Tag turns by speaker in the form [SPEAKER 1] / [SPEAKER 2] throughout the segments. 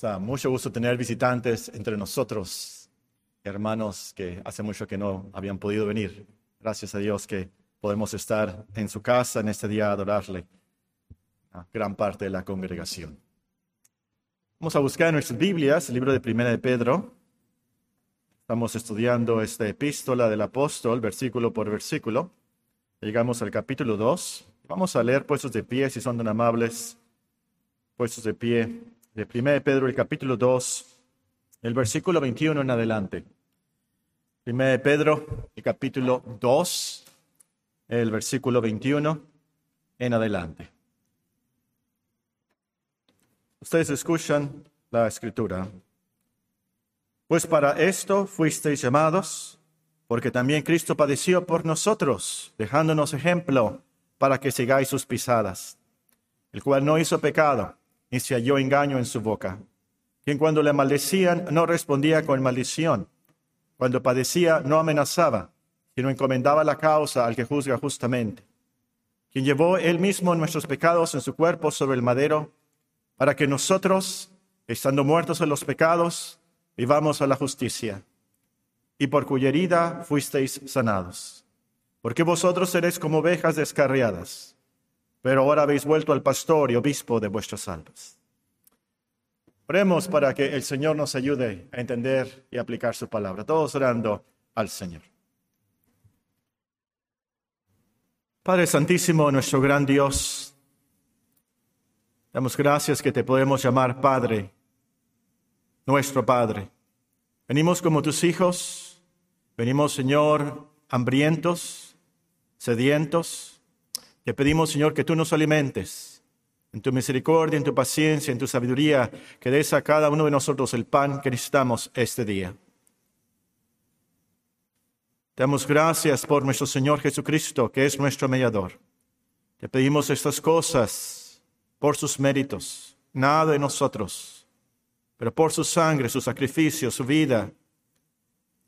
[SPEAKER 1] Es mucho gusto tener visitantes entre nosotros, hermanos que hace mucho que no habían podido venir. Gracias a Dios que podemos estar en su casa en este día a adorarle a gran parte de la congregación. Vamos a buscar en nuestras Biblias el libro de Primera de Pedro. Estamos estudiando esta epístola del apóstol, versículo por versículo. Llegamos al capítulo 2. Vamos a leer puestos de pie, si son tan amables, puestos de pie de 1 Pedro, el capítulo 2, el versículo 21 en adelante. 1 Pedro, el capítulo 2, el versículo 21 en adelante. Ustedes escuchan la escritura. Pues para esto fuisteis llamados, porque también Cristo padeció por nosotros, dejándonos ejemplo para que sigáis sus pisadas, el cual no hizo pecado ni se halló engaño en su boca. Quien cuando le maldecían no respondía con maldición. Cuando padecía no amenazaba, sino encomendaba la causa al que juzga justamente. Quien llevó él mismo nuestros pecados en su cuerpo sobre el madero, para que nosotros, estando muertos en los pecados, vivamos a la justicia. Y por cuya herida fuisteis sanados. Porque vosotros seréis como ovejas descarriadas pero ahora habéis vuelto al pastor y obispo de vuestras almas. Oremos para que el Señor nos ayude a entender y aplicar su palabra. Todos orando al Señor. Padre Santísimo, nuestro gran Dios, damos gracias que te podemos llamar Padre, nuestro Padre. Venimos como tus hijos, venimos, Señor, hambrientos, sedientos, te pedimos, Señor, que tú nos alimentes en tu misericordia, en tu paciencia, en tu sabiduría, que des a cada uno de nosotros el pan que necesitamos este día. Te damos gracias por nuestro Señor Jesucristo, que es nuestro mediador. Te pedimos estas cosas por sus méritos, nada de nosotros, pero por su sangre, su sacrificio, su vida.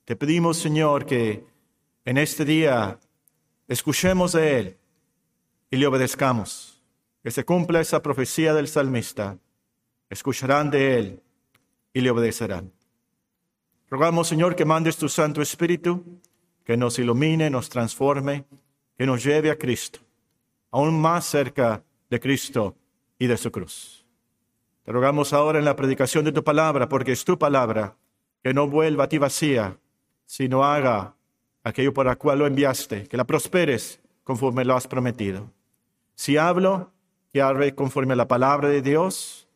[SPEAKER 1] Te pedimos, Señor, que en este día escuchemos de Él y le obedezcamos. Que se cumpla esa profecía del salmista. Escucharán de él y le obedecerán. Rogamos, Señor, que mandes tu Santo Espíritu, que nos ilumine, nos transforme, que nos lleve a Cristo, aún más cerca de Cristo y de su cruz. Te rogamos ahora en la predicación de tu palabra, porque es tu palabra, que no vuelva a ti vacía, sino haga aquello lo cual lo enviaste, que la prosperes conforme lo has prometido. Si hablo, que hable conforme a la palabra de Dios.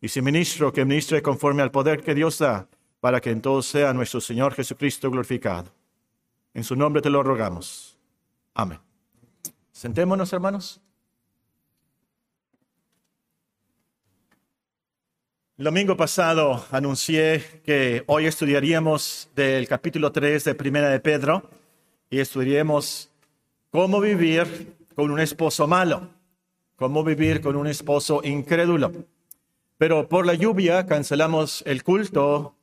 [SPEAKER 1] Y si ministro, que ministre conforme al poder que Dios da, para que en todo sea nuestro Señor Jesucristo glorificado. En su nombre te lo rogamos. Amén. Sentémonos, hermanos. El domingo pasado anuncié que hoy estudiaríamos del capítulo 3 de Primera de Pedro y estudiaríamos cómo vivir con un esposo malo, cómo vivir con un esposo incrédulo. Pero por la lluvia cancelamos el culto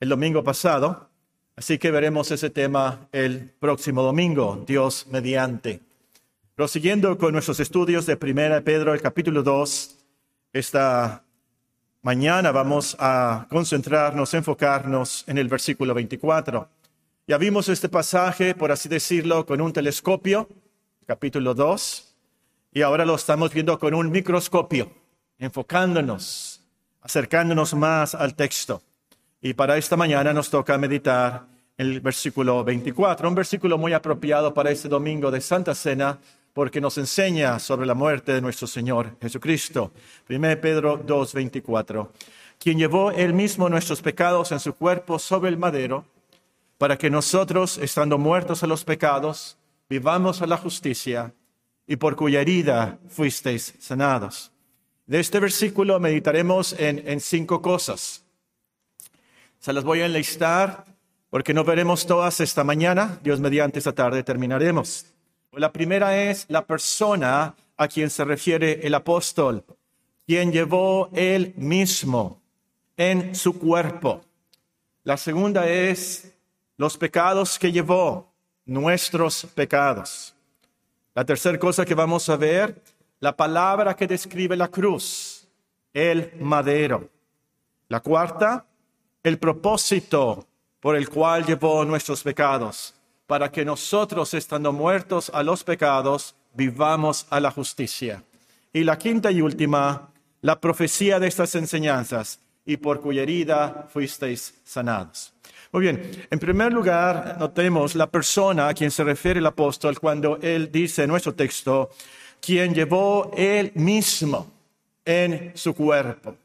[SPEAKER 1] el domingo pasado, así que veremos ese tema el próximo domingo, Dios mediante. Prosiguiendo con nuestros estudios de Primera Pedro, el capítulo 2, esta mañana vamos a concentrarnos, enfocarnos en el versículo 24. Ya vimos este pasaje, por así decirlo, con un telescopio capítulo 2, y ahora lo estamos viendo con un microscopio, enfocándonos, acercándonos más al texto. Y para esta mañana nos toca meditar el versículo 24, un versículo muy apropiado para este domingo de Santa Cena, porque nos enseña sobre la muerte de nuestro Señor Jesucristo. 1 Pedro 2, 24. Quien llevó él mismo nuestros pecados en su cuerpo sobre el madero, para que nosotros, estando muertos a los pecados, vivamos a la justicia y por cuya herida fuisteis sanados. De este versículo meditaremos en, en cinco cosas. Se las voy a enlistar porque no veremos todas esta mañana. Dios mediante esta tarde terminaremos. La primera es la persona a quien se refiere el apóstol, quien llevó él mismo en su cuerpo. La segunda es los pecados que llevó nuestros pecados. La tercera cosa que vamos a ver, la palabra que describe la cruz, el madero. La cuarta, el propósito por el cual llevó nuestros pecados, para que nosotros, estando muertos a los pecados, vivamos a la justicia. Y la quinta y última, la profecía de estas enseñanzas, y por cuya herida fuisteis sanados. Muy bien, en primer lugar, notemos la persona a quien se refiere el apóstol cuando él dice en nuestro texto, quien llevó él mismo en su cuerpo.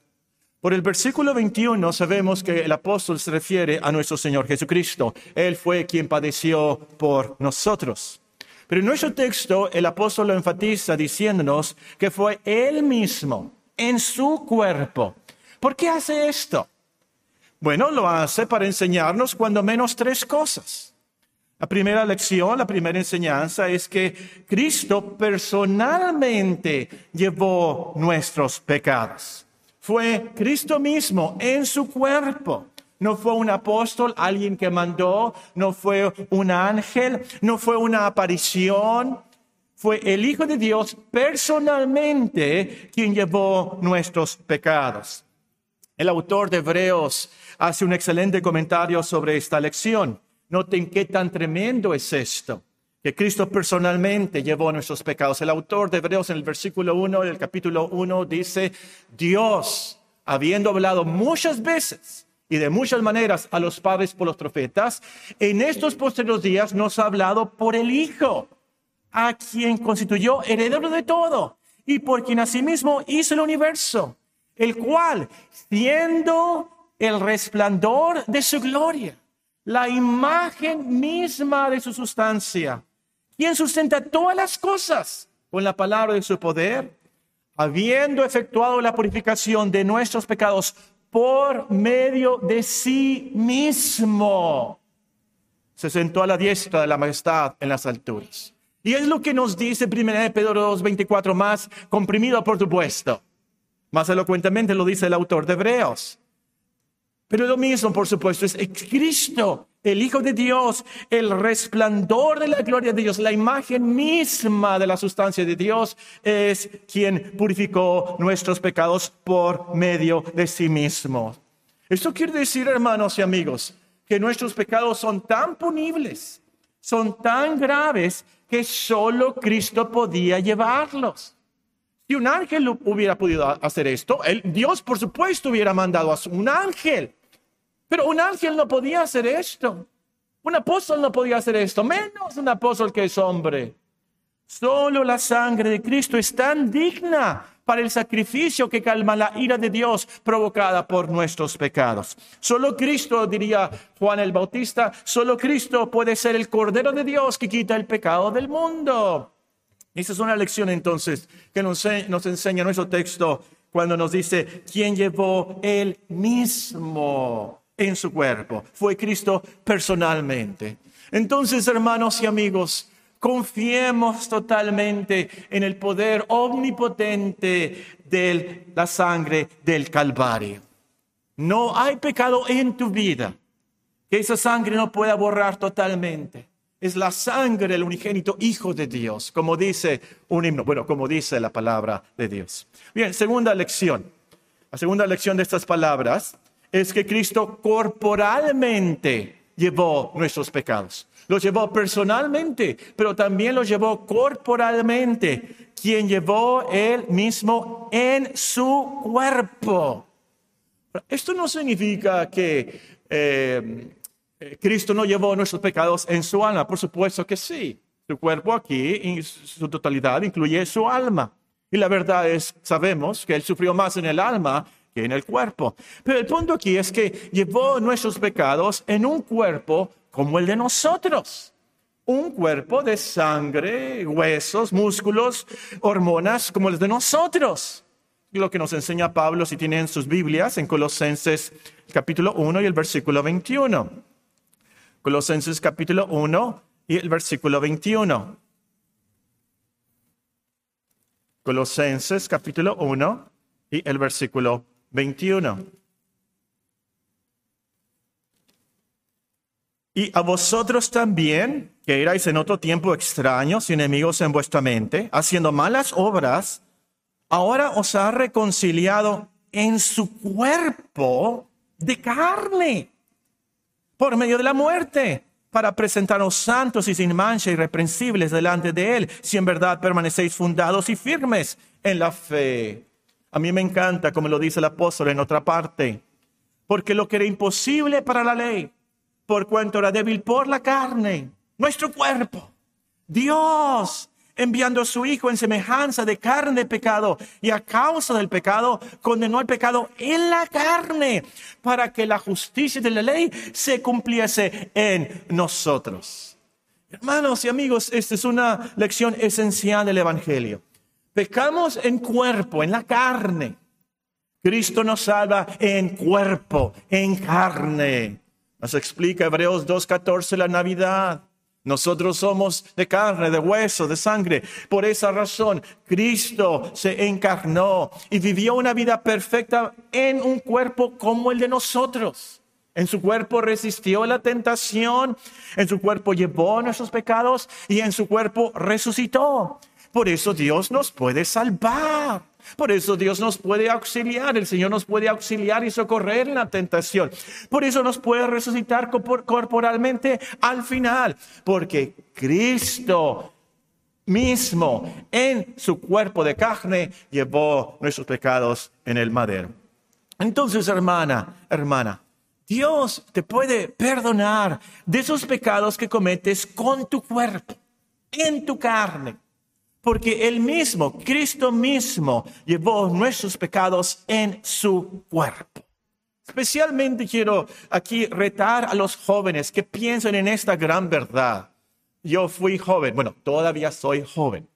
[SPEAKER 1] Por el versículo 21 sabemos que el apóstol se refiere a nuestro Señor Jesucristo. Él fue quien padeció por nosotros. Pero en nuestro texto el apóstol lo enfatiza diciéndonos que fue Él mismo en su cuerpo. ¿Por qué hace esto? Bueno, lo hace para enseñarnos cuando menos tres cosas. La primera lección, la primera enseñanza es que Cristo personalmente llevó nuestros pecados. Fue Cristo mismo en su cuerpo. No fue un apóstol, alguien que mandó, no fue un ángel, no fue una aparición. Fue el Hijo de Dios personalmente quien llevó nuestros pecados. El autor de Hebreos hace un excelente comentario sobre esta lección. Noten qué tan tremendo es esto que Cristo personalmente llevó nuestros pecados. El autor de Hebreos en el versículo 1 del capítulo 1 dice, Dios, habiendo hablado muchas veces y de muchas maneras a los padres por los profetas, en estos posteriores días nos ha hablado por el Hijo, a quien constituyó heredero de todo y por quien asimismo hizo el universo, el cual, siendo el resplandor de su gloria, la imagen misma de su sustancia, quien sustenta todas las cosas con la palabra de su poder, habiendo efectuado la purificación de nuestros pecados por medio de sí mismo, se sentó a la diestra de la majestad en las alturas. Y es lo que nos dice 1 Pedro 2.24 más, comprimido por supuesto. Más elocuentemente lo dice el autor de Hebreos. Pero lo mismo, por supuesto, es Cristo, el Hijo de Dios, el resplandor de la gloria de Dios, la imagen misma de la sustancia de Dios, es quien purificó nuestros pecados por medio de sí mismo. Esto quiere decir, hermanos y amigos, que nuestros pecados son tan punibles, son tan graves, que solo Cristo podía llevarlos. Si un ángel hubiera podido hacer esto, el, Dios por supuesto hubiera mandado a un ángel. Pero un ángel no podía hacer esto. Un apóstol no podía hacer esto, menos un apóstol que es hombre. Solo la sangre de Cristo es tan digna para el sacrificio que calma la ira de Dios provocada por nuestros pecados. Solo Cristo, diría Juan el Bautista, solo Cristo puede ser el Cordero de Dios que quita el pecado del mundo. Esa es una lección entonces que nos, enseña nuestro texto cuando nos dice, ¿quién llevó él mismo en su cuerpo? Fue Cristo personalmente. Entonces, hermanos y amigos, confiemos totalmente en el poder omnipotente de la sangre del Calvario. No hay pecado en tu vida que esa sangre no pueda borrar totalmente es la sangre del unigénito Hijo de Dios, como dice un himno, bueno, como dice la palabra de Dios. Bien, segunda lección. La segunda lección de estas palabras es que Cristo corporalmente llevó nuestros pecados. Los llevó personalmente, pero también los llevó corporalmente, quien llevó él mismo en su cuerpo. Esto no significa que eh, Cristo no llevó nuestros pecados en su alma. Por supuesto que sí. Su cuerpo aquí, en su totalidad, incluye su alma. Y la verdad es, sabemos que Él sufrió más en el alma que en el cuerpo. Pero el punto aquí es que llevó nuestros pecados en un cuerpo como el de nosotros. Un cuerpo de sangre, huesos, músculos, hormonas como el de nosotros. Lo que nos enseña Pablo si tienen sus Biblias en Colosenses capítulo 1 y el versículo 21. Colosenses capítulo 1 y el versículo 21. Colosenses capítulo 1 y el versículo 21. Y a vosotros también, que erais en otro tiempo extraños y enemigos en vuestra mente, haciendo malas obras, ahora os ha reconciliado
[SPEAKER 2] en su cuerpo de carne por medio de la muerte para presentaros santos y sin mancha irreprensibles delante de Él, si en verdad permanecéis fundados y firmes en la fe. A mí me encanta, como lo dice el apóstol en otra parte, porque lo que era imposible para la ley, por cuanto era débil por la carne, nuestro cuerpo, Dios enviando a su Hijo en semejanza de carne de pecado y a causa del pecado condenó el pecado en la carne para que la justicia de la ley se cumpliese en nosotros. Hermanos y amigos, esta es una lección esencial del Evangelio. Pecamos en cuerpo, en la carne. Cristo nos salva en cuerpo, en carne. Nos explica Hebreos 2.14 la Navidad. Nosotros somos de carne, de hueso, de sangre. Por esa razón, Cristo se encarnó y vivió una vida perfecta en un cuerpo como el de nosotros. En su cuerpo resistió la tentación, en su cuerpo llevó nuestros pecados y en su cuerpo resucitó. Por eso Dios nos puede salvar. Por eso Dios nos puede auxiliar, el Señor nos puede auxiliar y socorrer en la tentación. Por eso nos puede resucitar corporalmente al final, porque Cristo mismo en su cuerpo de carne llevó nuestros pecados en el madero. Entonces, hermana, hermana, Dios te puede perdonar de esos pecados que cometes con tu cuerpo, en tu carne porque Él mismo, Cristo mismo, llevó nuestros pecados en su cuerpo. Especialmente quiero aquí retar a los jóvenes que piensen en esta gran verdad. Yo fui joven, bueno, todavía soy joven.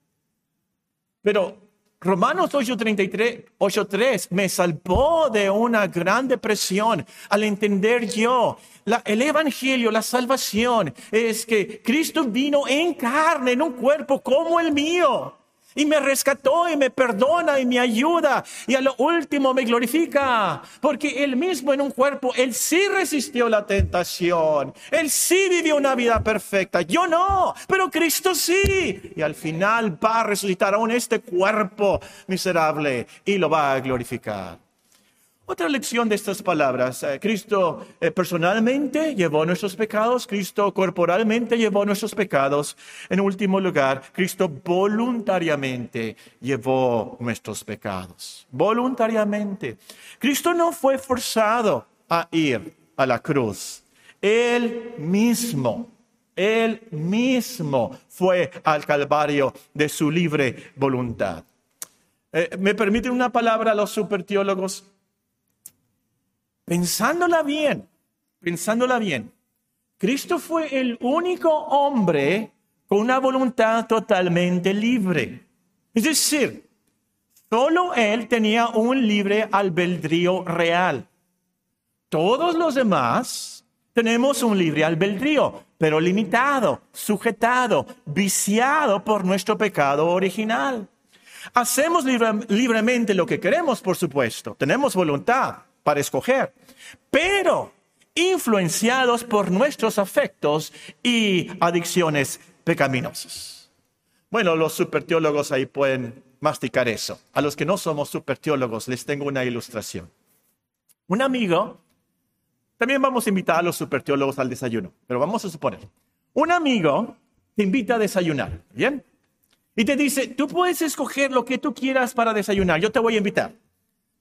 [SPEAKER 2] Pero Romanos 8:33, me salvó de una gran depresión al entender yo el Evangelio, la salvación, es que Cristo vino en carne, en un cuerpo como el mío. Y me rescató y me perdona y me ayuda. Y a lo último me glorifica. Porque él mismo en un cuerpo, él sí resistió la tentación. Él sí vivió una vida perfecta. Yo no, pero Cristo sí. Y al final va a resucitar aún este cuerpo miserable y lo va a glorificar. Otra lección de estas palabras, eh, Cristo eh, personalmente llevó nuestros pecados, Cristo corporalmente llevó nuestros pecados. En último lugar, Cristo voluntariamente llevó nuestros pecados. Voluntariamente. Cristo no fue forzado a ir a la cruz. Él mismo, él mismo fue al Calvario de su libre voluntad. Eh, ¿Me permite una palabra a los superteólogos? Pensándola bien, pensándola bien, Cristo fue el único hombre con una voluntad totalmente libre. Es decir, solo Él tenía un libre albedrío real. Todos los demás tenemos un libre albedrío, pero limitado, sujetado, viciado por nuestro pecado original. Hacemos libremente lo que queremos, por supuesto. Tenemos voluntad para escoger, pero influenciados por nuestros afectos y adicciones pecaminosas. Bueno, los superteólogos ahí pueden masticar eso. A los que no somos superteólogos les tengo una ilustración. Un amigo, también vamos a invitar a los superteólogos al desayuno, pero vamos a suponer, un amigo te invita a desayunar, ¿bien? Y te dice, tú puedes escoger lo que tú quieras para desayunar, yo te voy a invitar.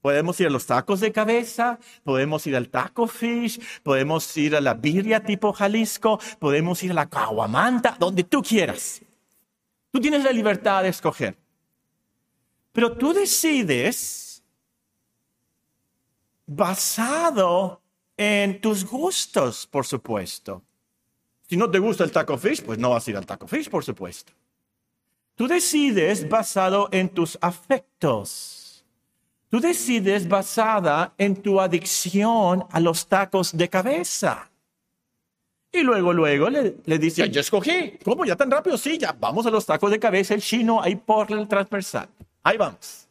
[SPEAKER 2] Podemos ir a los tacos de cabeza, podemos ir al taco fish, podemos ir a la birria tipo Jalisco, podemos ir a la caguamanta, donde tú quieras. Tú tienes la libertad de escoger. Pero tú decides basado en tus gustos, por supuesto. Si no te gusta el taco fish, pues no vas a ir al taco fish, por supuesto. Tú decides basado en tus afectos Tú decides basada en tu adicción a los tacos de cabeza. Y luego, luego le, le dice, yo escogí. ¿Cómo? ¿Ya tan rápido? Sí, ya vamos a los tacos de cabeza, el chino, ahí por el transversal. Ahí vamos.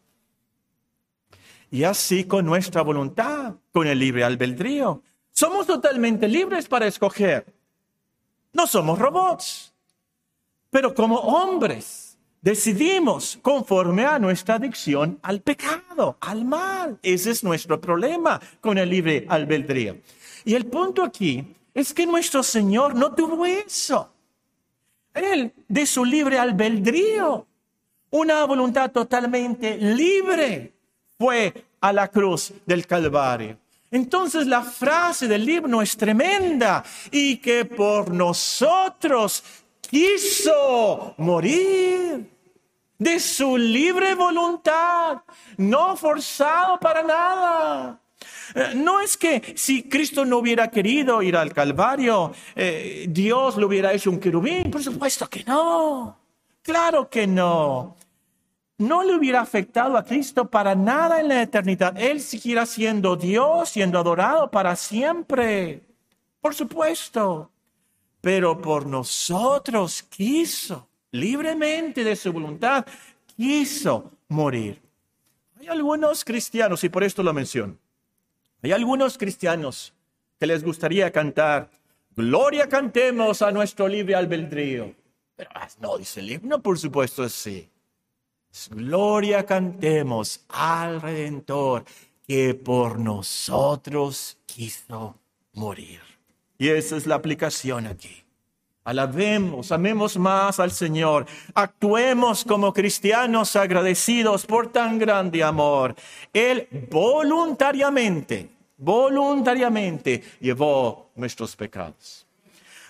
[SPEAKER 2] Y así con nuestra voluntad, con el libre albedrío. Somos totalmente libres para escoger. No somos robots. Pero como hombres, decidimos conforme a nuestra adicción al pecado, al mal. Ese es nuestro problema con el libre albedrío. Y el punto aquí es que nuestro Señor no tuvo eso. Él, de su libre albedrío, una voluntad totalmente libre, fue a la cruz del Calvario. Entonces la frase del himno es tremenda y que por nosotros quiso morir de su libre voluntad, no forzado para nada. Eh, no es que si Cristo no hubiera querido ir al Calvario, eh, Dios lo hubiera hecho un querubín. Por supuesto que no. Claro que no. No le hubiera afectado a Cristo para nada en la eternidad. Él siguiera siendo Dios, siendo adorado para siempre. Por supuesto. Pero por nosotros quiso, libremente de su voluntad, quiso morir. Hay algunos cristianos, y por esto lo menciono, hay algunos cristianos que les gustaría cantar, Gloria cantemos a nuestro libre albedrío. Pero ah, no, dice el himno, por supuesto, sí. Gloria cantemos al Redentor que por nosotros quiso morir. Y esa es la aplicación aquí. Alabemos, amemos más al Señor. Actuemos como cristianos agradecidos por tan grande amor. Él voluntariamente voluntariamente llevó nuestros pecados.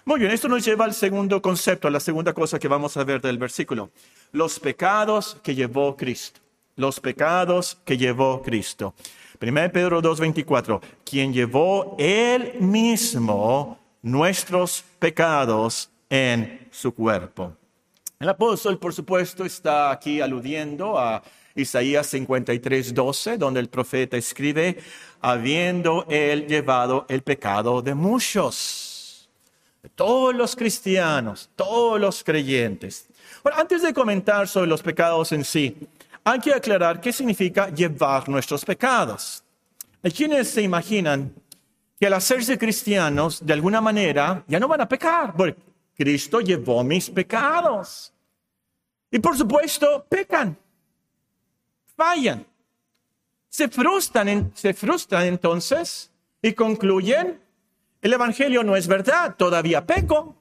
[SPEAKER 2] Muy bien, esto nos lleva al segundo concepto, a la segunda cosa que vamos a ver del versículo. Los pecados que llevó Cristo. Los pecados que llevó Cristo. 1 Pedro 2.24, quien llevó él mismo nuestros pecados en su cuerpo. El apóstol, por supuesto, está aquí aludiendo a Isaías 53, 12, donde el profeta escribe, habiendo él llevado el pecado de muchos, de todos los cristianos, todos los creyentes. Bueno, antes de comentar sobre los pecados en sí, hay que aclarar qué significa llevar nuestros pecados. Hay quienes se imaginan que al hacerse cristianos, de alguna manera, ya no van a pecar, porque Cristo llevó mis pecados. Y por supuesto, pecan fallan. Se frustran, se frustran entonces y concluyen, el Evangelio no es verdad, todavía peco.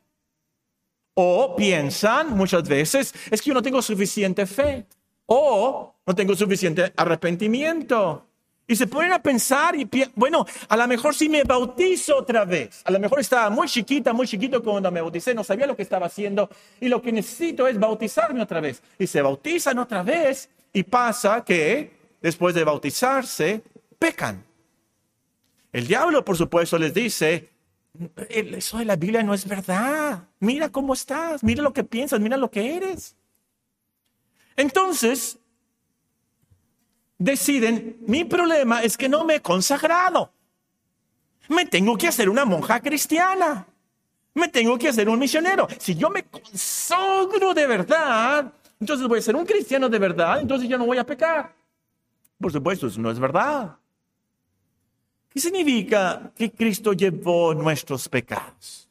[SPEAKER 2] O piensan muchas veces, es que yo no tengo suficiente fe. O no tengo suficiente arrepentimiento. Y se ponen a pensar y, bueno, a lo mejor si me bautizo otra vez. A lo mejor estaba muy chiquita, muy chiquito cuando me bauticé, no sabía lo que estaba haciendo y lo que necesito es bautizarme otra vez. Y se bautizan otra vez y pasa que después de bautizarse, pecan. El diablo, por supuesto, les dice, eso de la Biblia no es verdad. Mira cómo estás, mira lo que piensas, mira lo que eres. Entonces, deciden, mi problema es que no me he consagrado. Me tengo que hacer una monja cristiana. Me tengo que hacer un misionero. Si yo me consagro de verdad, entonces voy a ser un cristiano de verdad, entonces ya no voy a pecar. Por supuesto, eso no es verdad. ¿Qué significa que Cristo llevó nuestros pecados?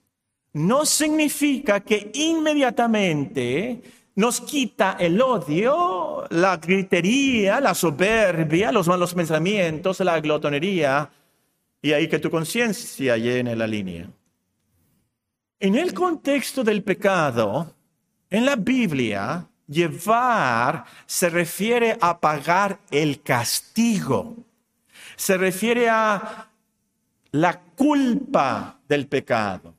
[SPEAKER 2] No significa que inmediatamente nos quita el odio, la gritería, la soberbia, los malos pensamientos, la glotonería, y ahí que tu conciencia llene la línea. En el contexto del pecado, en la Biblia, Llevar se refiere a pagar el castigo. Se refiere a la culpa del pecado.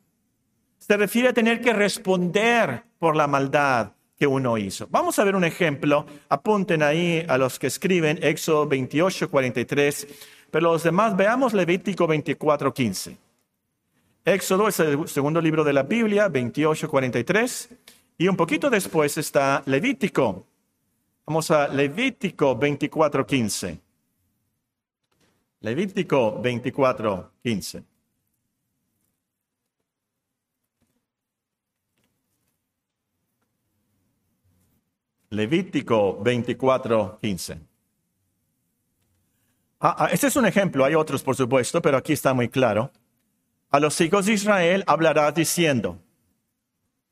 [SPEAKER 2] Se refiere a tener que responder por la maldad que uno hizo. Vamos a ver un ejemplo. Apunten ahí a los que escriben Éxodo 28, 43. Pero los demás veamos Levítico 24, 15. Éxodo es el segundo libro de la Biblia, 28, 43. Y un poquito después está Levítico. Vamos a Levítico 24:15. Levítico 24:15. Levítico 24:15. Ah, ah, este es un ejemplo, hay otros por supuesto, pero aquí está muy claro. A los hijos de Israel hablará diciendo,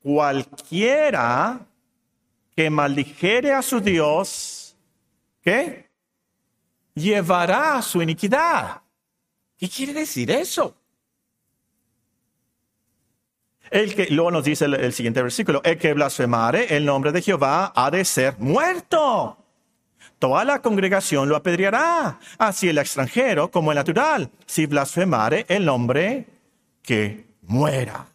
[SPEAKER 2] cualquiera que maldijere a su Dios, ¿qué? Llevará su iniquidad. ¿Qué quiere decir eso? El que, luego nos dice el, el, siguiente versículo, el que blasfemare el nombre de Jehová ha de ser muerto. Toda la congregación lo apedreará, así el extranjero como el natural, si blasfemare el nombre que muera.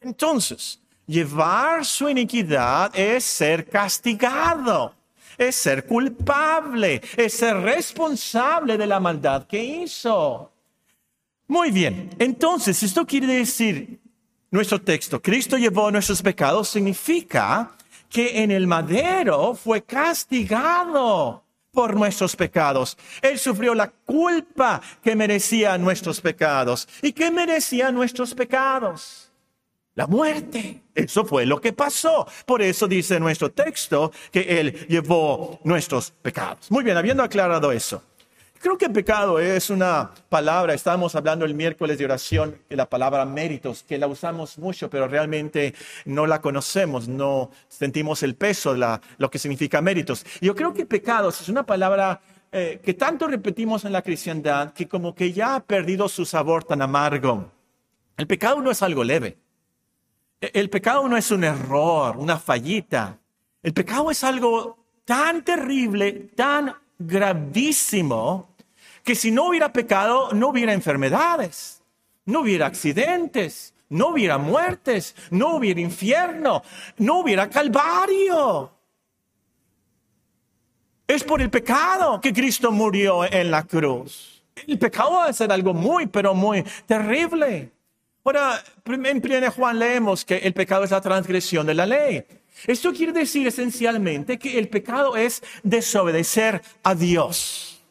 [SPEAKER 2] Entonces, llevar su iniquidad es ser castigado, es ser culpable, es ser responsable de la maldad que hizo. Muy bien, entonces esto quiere decir, nuestro texto, Cristo llevó nuestros pecados, significa que en el madero fue castigado por nuestros pecados. Él sufrió la culpa que merecía nuestros pecados. ¿Y qué merecía nuestros pecados? La muerte. Eso fue lo que pasó. Por eso dice nuestro texto que Él llevó nuestros pecados. Muy bien, habiendo aclarado eso. Creo que pecado es una palabra, estábamos hablando el miércoles de oración, la palabra méritos, que la usamos mucho, pero realmente no la conocemos, no sentimos el peso de lo que significa méritos. Yo creo que pecados es una palabra eh, que tanto repetimos en la cristiandad que como que ya ha perdido su sabor tan amargo. El pecado no es algo leve. E, el pecado no es un error, una fallita. El pecado es algo tan terrible, tan gravísimo que si no hubiera pecado, no hubiera enfermedades, no hubiera accidentes, no hubiera muertes, no hubiera infierno, no hubiera calvario. Es por el pecado que Cristo murió en la cruz. El pecado va a ser algo muy, pero muy terrible. Ahora, en 1 Juan leemos que el pecado es la transgresión de la ley. Esto quiere decir esencialmente que el pecado es desobedecer a Dios.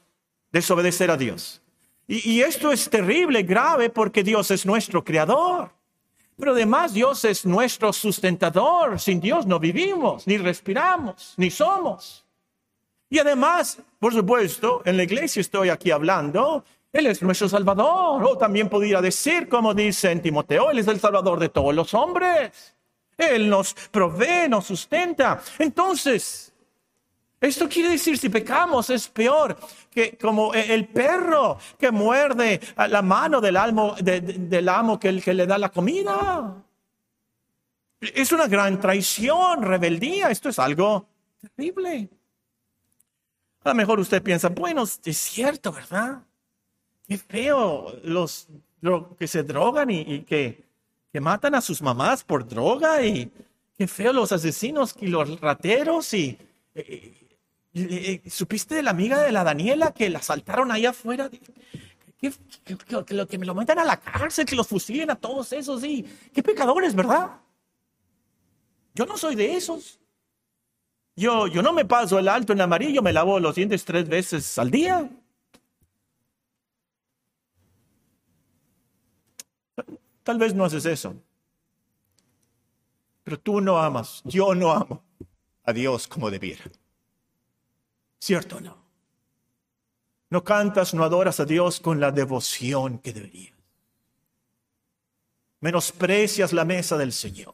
[SPEAKER 2] Desobedecer a Dios. Y, esto es terrible, grave, porque Dios es nuestro creador. Pero además Dios es nuestro sustentador. Sin Dios no vivimos, ni respiramos, ni somos. Y además, por supuesto, en la iglesia estoy aquí hablando, Él es nuestro Salvador. O también podría decir, como dice en Timoteo, Él es el Salvador de todos los hombres. Él nos provee, nos sustenta. Entonces, esto quiere decir, si pecamos es peor que como el perro que muerde la mano del, amo, del amo que, que le da la comida. Es una gran traición, rebeldía. Esto es algo terrible. A lo mejor usted piensa, bueno, es cierto, ¿verdad? Qué feo los, que se drogan y que que matan a sus mamás por droga y qué feo los asesinos y los rateros y, supiste de la amiga de la Daniela que la asaltaron ahí afuera. Que, que, que, me lo metan a la cárcel, que los fusilen a todos esos, y qué pecadores, ¿verdad? Yo no soy de esos. Yo, yo no me paso el alto en amarillo, me lavo los dientes tres veces al día. Tal vez no haces eso. Pero tú no amas, yo no amo a Dios como debiera. ¿Cierto o no? No cantas, no adoras a Dios con la devoción que deberías. Menosprecias la mesa del Señor.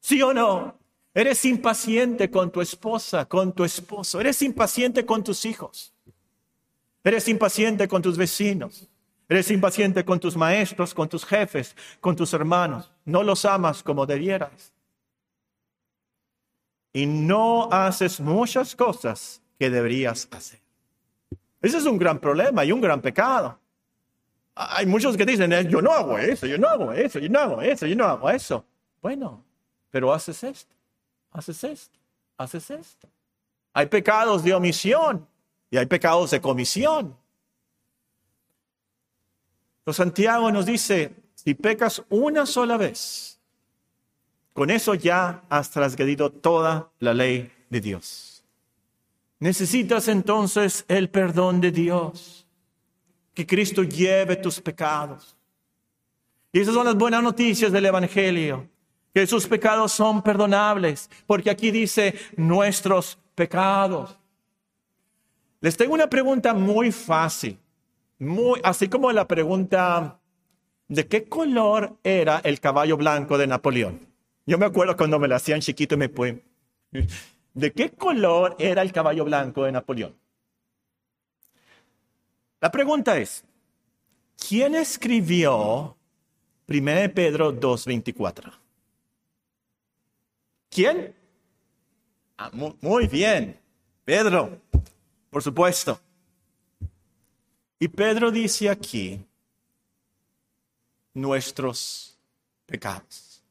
[SPEAKER 2] ¿Sí o no? Eres impaciente con tu esposa, con tu esposo. Eres impaciente con tus hijos. Eres impaciente con tus vecinos. Eres impaciente con tus maestros, con tus jefes, con tus hermanos. No los amas como debieras. Y no haces muchas cosas que deberías hacer. Ese es un gran problema y un gran pecado. Hay muchos que dicen, yo no hago eso, yo no hago eso, yo no hago eso, yo no hago eso. Bueno, pero haces esto, haces esto, haces esto. Hay pecados de omisión y hay pecados de comisión. Santiago nos dice, si pecas una sola vez, con eso ya has transgredido toda la ley de Dios. Necesitas entonces el perdón de Dios, que Cristo lleve tus pecados. Y esas son las buenas noticias del Evangelio, que sus pecados son perdonables, porque aquí dice nuestros pecados. Les tengo una pregunta muy fácil así como la pregunta de qué color era el caballo blanco de Napoleón. Yo me acuerdo cuando me la hacían chiquito y me,
[SPEAKER 1] ¿De qué color era el caballo blanco de Napoleón? La pregunta es, ¿quién escribió 1 Pedro 2.24? ¿Quién? Ah, muy bien, Pedro, por supuesto. Y Pedro dice aquí, nuestros pecados.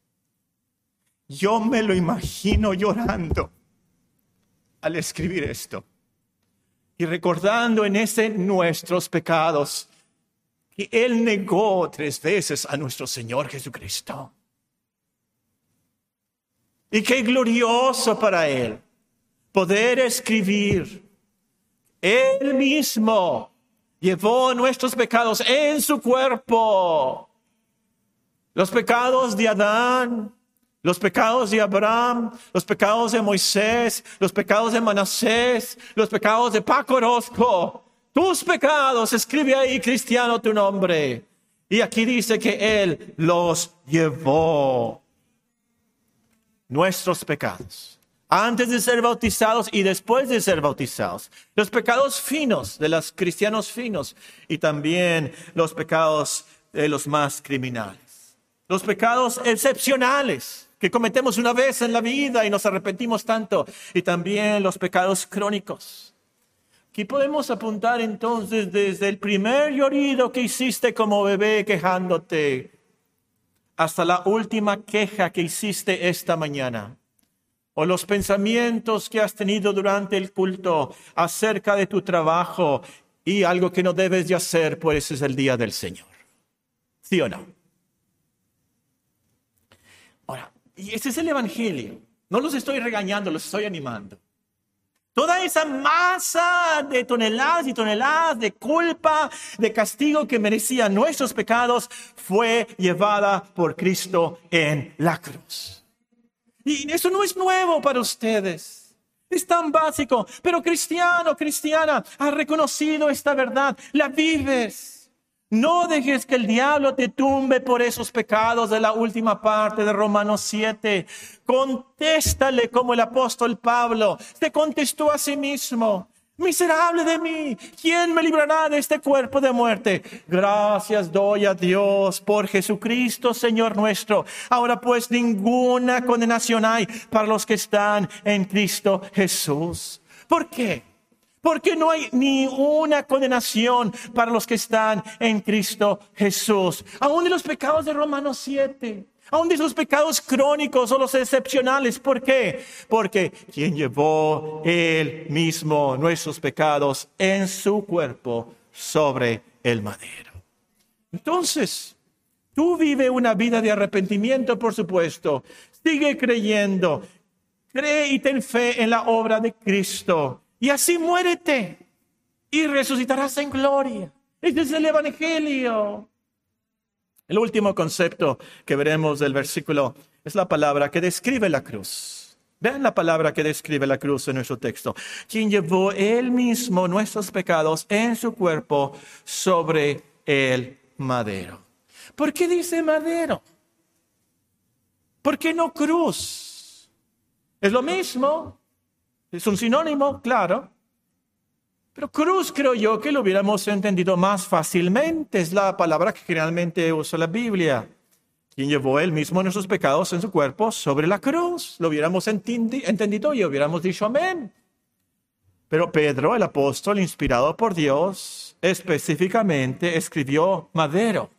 [SPEAKER 1] Yo me lo imagino llorando al escribir esto y recordando en ese nuestros pecados que Él negó tres veces a nuestro Señor Jesucristo. Y qué glorioso para Él poder escribir. Él mismo llevó nuestros pecados en su cuerpo. Los pecados de Adán, los pecados de Abraham, los pecados de Moisés, los pecados de Manasés, los pecados de Paco Orozco. Tus pecados, escribe ahí, cristiano, tu nombre. Y aquí dice que Él los llevó. Nuestros pecados. Antes de ser bautizados y después de ser bautizados. Los pecados finos de los cristianos finos y también los pecados de los más criminales. Los pecados excepcionales que cometemos una vez en la vida y nos arrepentimos tanto, y también los pecados crónicos. Aquí podemos apuntar entonces desde el primer llorido que hiciste como bebé quejándote hasta la última queja que hiciste esta mañana o los pensamientos que has tenido durante el culto acerca de tu trabajo y algo que no debes de hacer, pues es el día del Señor. ¿Sí o no? Y ese es el Evangelio. No los estoy regañando, los estoy animando. Toda esa masa de toneladas y toneladas de culpa, de castigo que merecían nuestros pecados, fue llevada por Cristo en la cruz. Y eso no es nuevo para ustedes. Es tan básico. Pero cristiano, cristiana, has reconocido esta verdad. La vives. No dejes que el diablo te tumbe por esos pecados de la última parte de Romanos 7. Contéstale como el apóstol Pablo se contestó a sí mismo. Miserable de mí, ¿quién me librará de este cuerpo de muerte? Gracias doy a Dios por Jesucristo, Señor nuestro. Ahora pues ninguna condenación hay para los que están en Cristo Jesús. ¿Por qué? Porque no hay ni una condenación para los que están en Cristo Jesús. Aún de los pecados de Romanos 7. Aún de los pecados crónicos o los excepcionales. ¿Por qué? Porque quien llevó él mismo nuestros pecados en su cuerpo sobre el madero. Entonces, tú vive una vida de arrepentimiento, por supuesto. Sigue creyendo. Cree y ten fe en la obra de Cristo y así muérete y resucitarás en gloria. Este es el Evangelio. El último concepto que veremos del versículo es la palabra que describe la cruz. Vean la palabra que describe la cruz en nuestro texto. Quien llevó él mismo nuestros pecados en su cuerpo sobre el madero. ¿Por qué dice madero? ¿Por qué no cruz? Es lo mismo. Es un sinónimo, claro. Pero cruz creo yo que lo hubiéramos entendido más fácilmente. Es la palabra que generalmente usa la Biblia. Quien llevó él mismo nuestros pecados en su cuerpo sobre la cruz. Lo hubiéramos entendido y hubiéramos dicho amén. Pero Pedro, el apóstol inspirado por Dios, específicamente escribió madero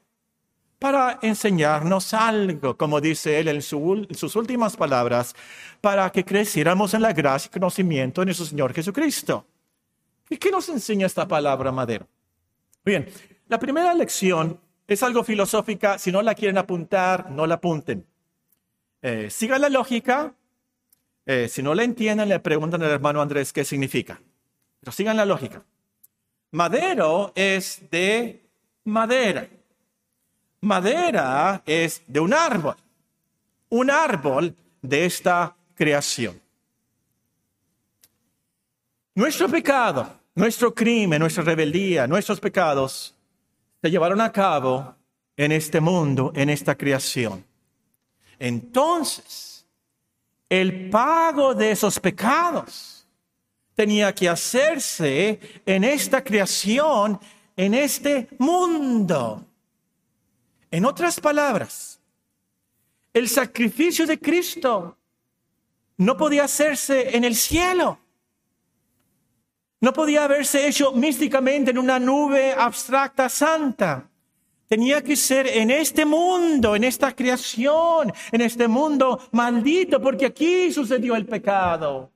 [SPEAKER 1] para enseñarnos algo, como dice él en, sus últimas palabras, para que creciéramos en la gracia y conocimiento de nuestro Señor Jesucristo. ¿Y qué nos enseña esta palabra madero? Bien, la primera lección es algo filosófica. Si no la quieren apuntar, no la apunten. Eh, sigan la lógica. Eh, si no la entienden, le preguntan al hermano Andrés qué significa. Pero sigan la lógica. Madero es de madera madera es de un árbol, un árbol de esta creación. Nuestro pecado, nuestro crimen, nuestra rebeldía, nuestros pecados se llevaron a cabo en este mundo, en esta creación. Entonces,
[SPEAKER 2] el pago de esos pecados tenía que hacerse en esta creación, en este mundo. En otras palabras, el sacrificio de Cristo no podía hacerse en el cielo. No podía haberse hecho místicamente en una nube abstracta santa. Tenía que ser en este mundo, en esta creación, en este mundo maldito, porque aquí sucedió el pecado.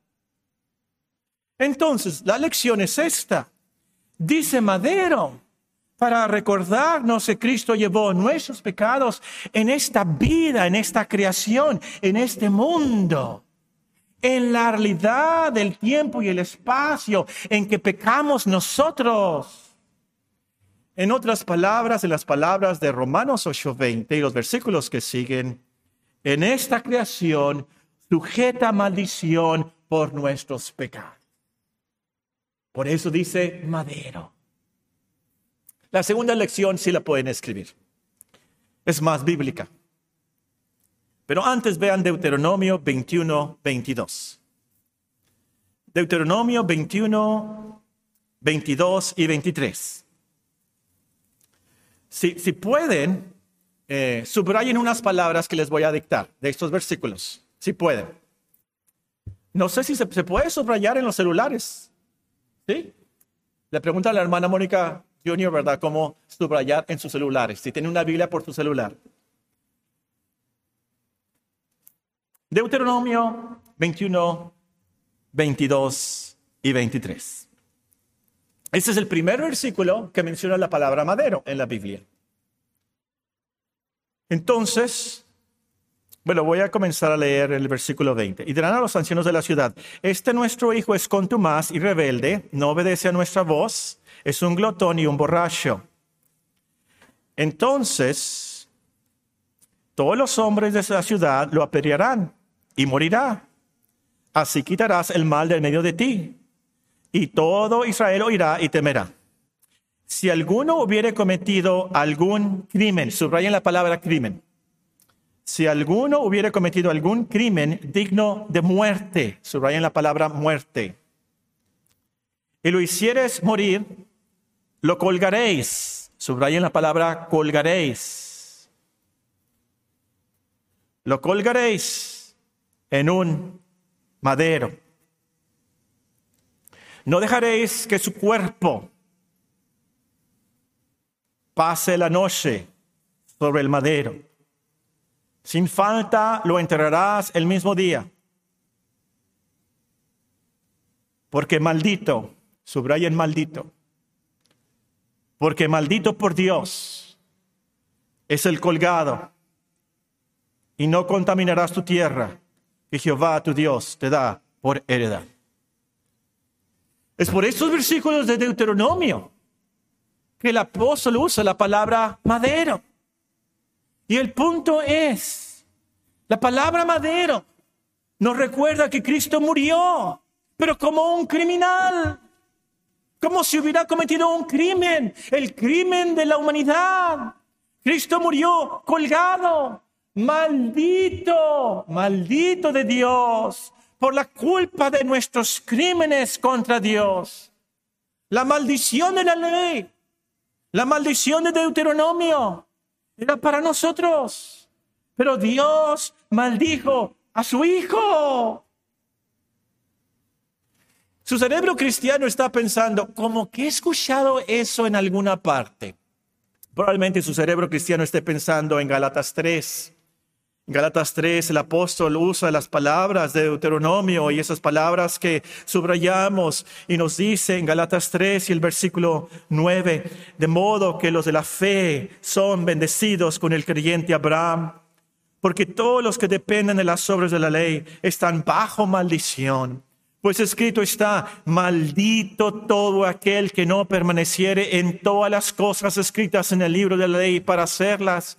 [SPEAKER 2] Entonces, la lección es esta. Dice Madero, para recordarnos que Cristo llevó nuestros pecados en esta vida, en esta creación, en este mundo, en la realidad del tiempo y el espacio en que pecamos nosotros. En otras palabras, en las palabras de Romanos 8:20 y los versículos que siguen, en esta creación sujeta maldición por nuestros pecados. Por eso dice madero. La segunda lección sí la pueden escribir. Es más bíblica. Pero antes vean Deuteronomio 21, 22. Deuteronomio 21, 22 y 23. Si, pueden, eh, subrayen unas palabras que les voy a dictar de estos versículos. Si pueden. No sé si se, se puede subrayar en los celulares. ¿Sí? Le pregunta a la hermana Mónica Junior, ¿verdad? Cómo subrayar en sus celulares. Si tiene una Biblia por su celular. Deuteronomio 21, 22 y 23. Este es el primer versículo que menciona la palabra madero en la Biblia. Entonces, bueno, voy a comenzar a leer el versículo 20. Y dirán a los ancianos de la ciudad, este nuestro hijo es contumaz y rebelde, no obedece a nuestra voz, es un glotón y un borracho. Entonces, todos los hombres de esa ciudad lo apedrearán y morirá. Así quitarás el mal del medio de ti, y todo Israel oirá y temerá. Si alguno hubiere cometido algún crimen, subrayen la palabra crimen, si alguno hubiere cometido algún crimen digno de muerte, subrayen la palabra muerte, y lo hicieres morir, lo colgaréis, subrayen la palabra colgaréis, lo colgaréis en un madero. No dejaréis que su cuerpo pase la noche sobre el madero. Sin falta lo enterrarás el mismo día. Porque maldito, subrayen maldito, porque maldito por Dios es el colgado, y no contaminarás tu tierra que Jehová tu Dios te da por heredad. Es por estos versículos de Deuteronomio que el apóstol usa la palabra madero. Y el punto es, la palabra madero nos recuerda que Cristo murió, pero como un criminal, como si hubiera cometido un crimen, el crimen de la humanidad. Cristo murió colgado, maldito, maldito de Dios, por la culpa de nuestros crímenes contra Dios. La maldición de la ley, la maldición de Deuteronomio era para nosotros. Pero Dios maldijo a su Hijo. Su cerebro cristiano está pensando, como que he escuchado eso en alguna parte. Probablemente su cerebro cristiano esté pensando en Galatas 3, Galatas 3, el apóstol usa las palabras de Deuteronomio y esas palabras que subrayamos y nos dice en Galatas 3 y el versículo 9, de modo que los de la fe son bendecidos con el creyente Abraham, porque todos los que dependen de las obras de la ley están bajo maldición. Pues escrito está, maldito todo aquel que no permaneciere en todas las cosas escritas en el libro de la ley para hacerlas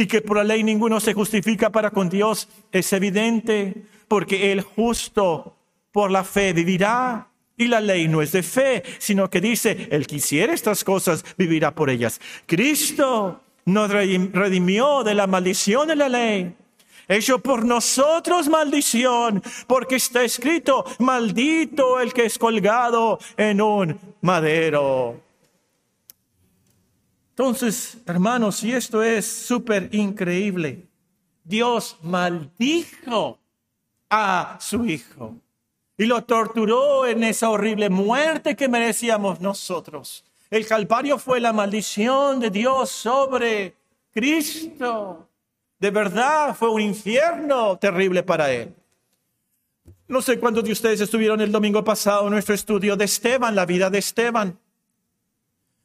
[SPEAKER 2] y que por la ley ninguno se justifica para con Dios es evidente, porque el justo por la fe vivirá. Y la ley no es de fe, sino que dice, el que hiciera estas cosas vivirá por ellas. Cristo nos redimió de la maldición de la ley. hecho por nosotros maldición, porque está escrito, maldito el que es colgado en un madero. Entonces, hermanos, y esto es súper increíble, Dios maldijo a su Hijo y lo torturó en esa horrible muerte que merecíamos nosotros. El Calvario fue la maldición de Dios sobre Cristo. De verdad fue un infierno terrible para él. No sé cuántos de ustedes estuvieron el domingo pasado en nuestro estudio de Esteban, la vida de Esteban.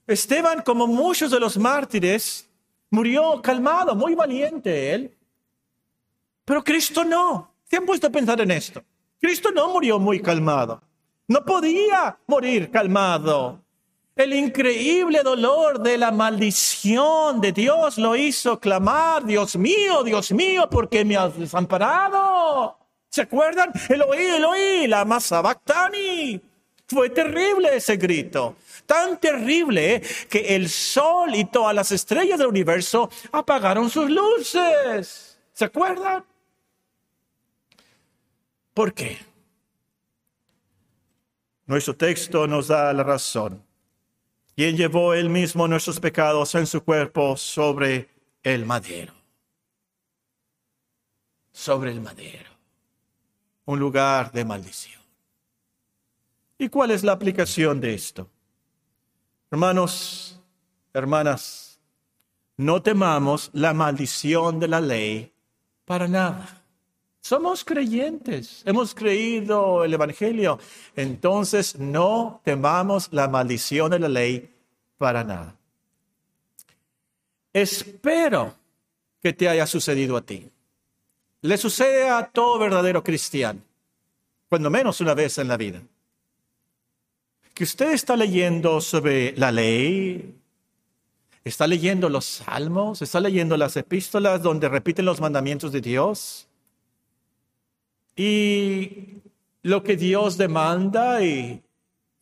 [SPEAKER 2] Esteban, como muchos de los mártires, murió calmado, muy valiente él. Pero Cristo no. ¿Se han puesto a pensar en esto? Cristo no murió muy calmado. No podía morir calmado. El increíble dolor de la maldición de Dios lo hizo clamar, Dios mío, Dios mío, ¿por qué me has desamparado? ¿Se acuerdan? Eloí, Eloí, la masa bactani. Fue terrible ese grito. Tan terrible que el sol y todas las estrellas del universo apagaron sus luces. ¿Se acuerdan? ¿Por qué? Nuestro texto nos da la razón. Quien llevó él mismo nuestros pecados en su cuerpo sobre el madero. Sobre el madero. Un lugar de maldición. ¿Y cuál es la aplicación de esto? Hermanos, hermanas, no temamos la maldición de la ley para nada. Somos creyentes, hemos creído el Evangelio, entonces no temamos la maldición de la ley para nada. Espero que te haya sucedido a ti. Le sucede a todo verdadero cristiano, cuando menos una vez en la vida. Que usted está leyendo sobre la ley, está leyendo los salmos, está leyendo las epístolas donde repiten los mandamientos de Dios y lo que Dios demanda y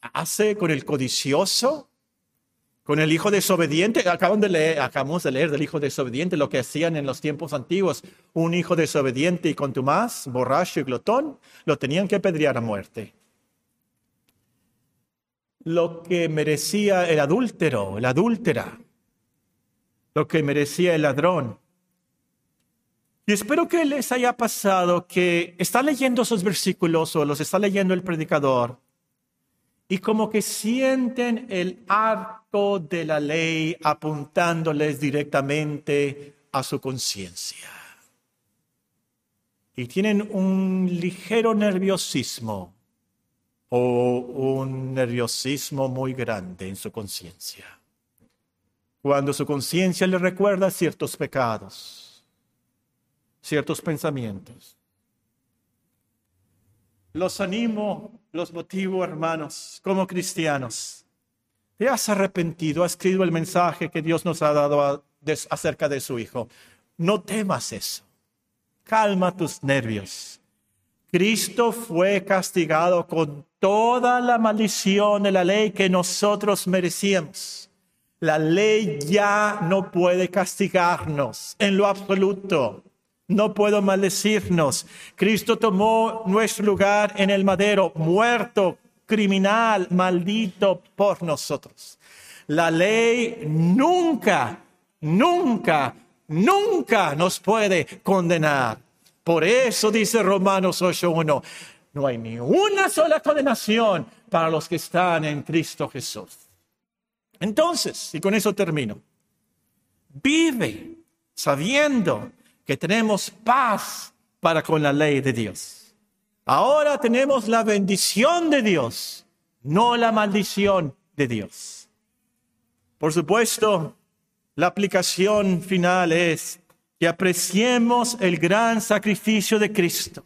[SPEAKER 2] hace con el codicioso, con el hijo desobediente. Leer, acabamos de leer del hijo desobediente lo que hacían en los tiempos antiguos. Un hijo desobediente y contumaz, borracho y glotón, lo tenían que pedrear a muerte. Lo que merecía el adúltero, la adúltera, lo que merecía el ladrón, y espero que les haya pasado que está leyendo esos versículos o los está leyendo el predicador y como que sienten el arco de la ley apuntándoles directamente a su conciencia. Y tienen un ligero nerviosismo o un nerviosismo muy grande en su conciencia. Cuando su conciencia le recuerda ciertos pecados ciertos pensamientos. Los animo, los motivo, hermanos, como cristianos. Te has arrepentido, has escrito el mensaje que Dios nos ha dado acerca de su Hijo. No temas eso. Calma tus nervios. Cristo fue castigado con toda la maldición de la ley que nosotros merecíamos. La ley ya no puede castigarnos en lo absoluto no puedo maldecirnos. Cristo tomó nuestro lugar en el madero, muerto, criminal, maldito por nosotros. La ley nunca, nunca, nunca nos puede condenar. Por eso dice Romanos 8.1, no hay ni una sola condenación para los que están en Cristo Jesús. Entonces, y con eso termino, vive sabiendo que tenemos paz para con la ley de Dios. Ahora tenemos la bendición de Dios, no la maldición de Dios. Por supuesto, la aplicación final es que apreciemos el gran sacrificio de Cristo,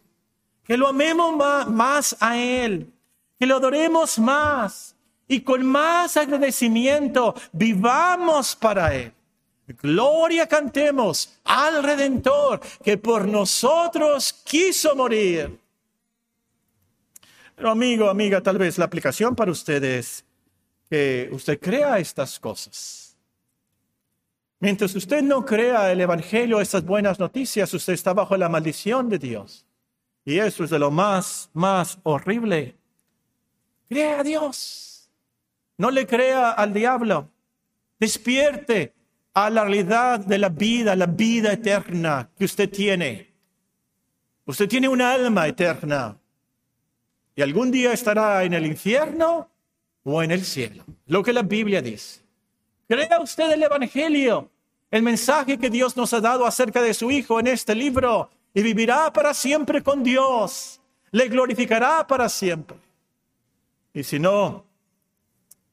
[SPEAKER 2] que lo amemos más a Él, que lo adoremos más y con más agradecimiento vivamos para Él. Gloria cantemos al Redentor que por nosotros quiso morir. Pero amigo, amiga, tal vez la aplicación para ustedes que usted crea estas cosas. Mientras usted no crea el Evangelio, estas buenas noticias, usted está bajo la maldición de Dios. Y eso es de lo más, más horrible. Crea a Dios. No le crea al diablo. Despierte a la realidad de la vida, la vida eterna que usted tiene. Usted tiene un alma eterna. Y algún día estará en el infierno o en el cielo. Lo que la Biblia dice. Crea usted el Evangelio, el mensaje que Dios nos ha dado acerca de su Hijo en este libro y vivirá para siempre con Dios. Le glorificará para siempre. Y si no,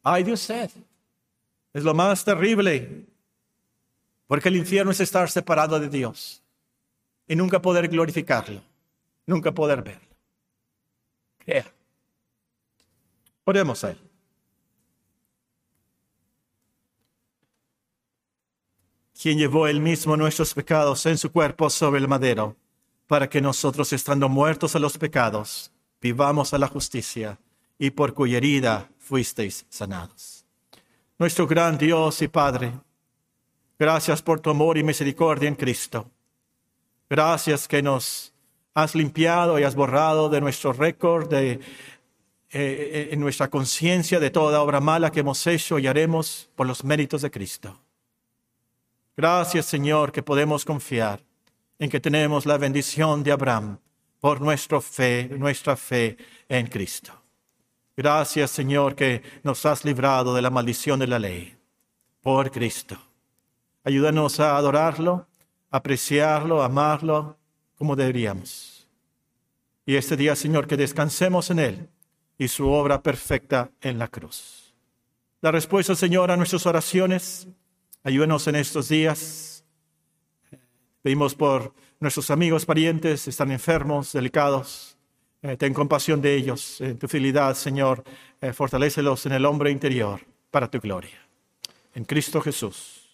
[SPEAKER 2] ay de usted. Es lo más terrible, porque el infierno es estar separado de Dios y nunca poder glorificarlo, nunca poder verlo. Crea. Oremos a Él. Quien llevó él mismo nuestros pecados en su cuerpo sobre el madero, para que nosotros, estando muertos a los pecados, vivamos a la justicia, y por cuya herida fuisteis sanados. Nuestro gran Dios y Padre, gracias por tu amor y misericordia en Cristo. Gracias que nos has limpiado y has borrado de nuestro récord, de eh, eh, en nuestra conciencia de toda obra mala que hemos hecho y haremos por los méritos de Cristo. Gracias, Señor, que podemos confiar en que tenemos la bendición de Abraham por nuestra fe, nuestra fe en Cristo. Gracias, Señor, que nos has librado de la maldición de la ley por Cristo. Ayúdanos a adorarlo, apreciarlo, amarlo como deberíamos. Y este día, Señor, que descansemos en Él y su obra perfecta en la cruz. La respuesta, Señor, a nuestras oraciones Ayúdenos en estos días. Pedimos por nuestros amigos, parientes, están enfermos, delicados. Eh, ten compasión de ellos. En tu fidelidad, Señor, eh, en el hombre interior para tu gloria. En Cristo Jesús.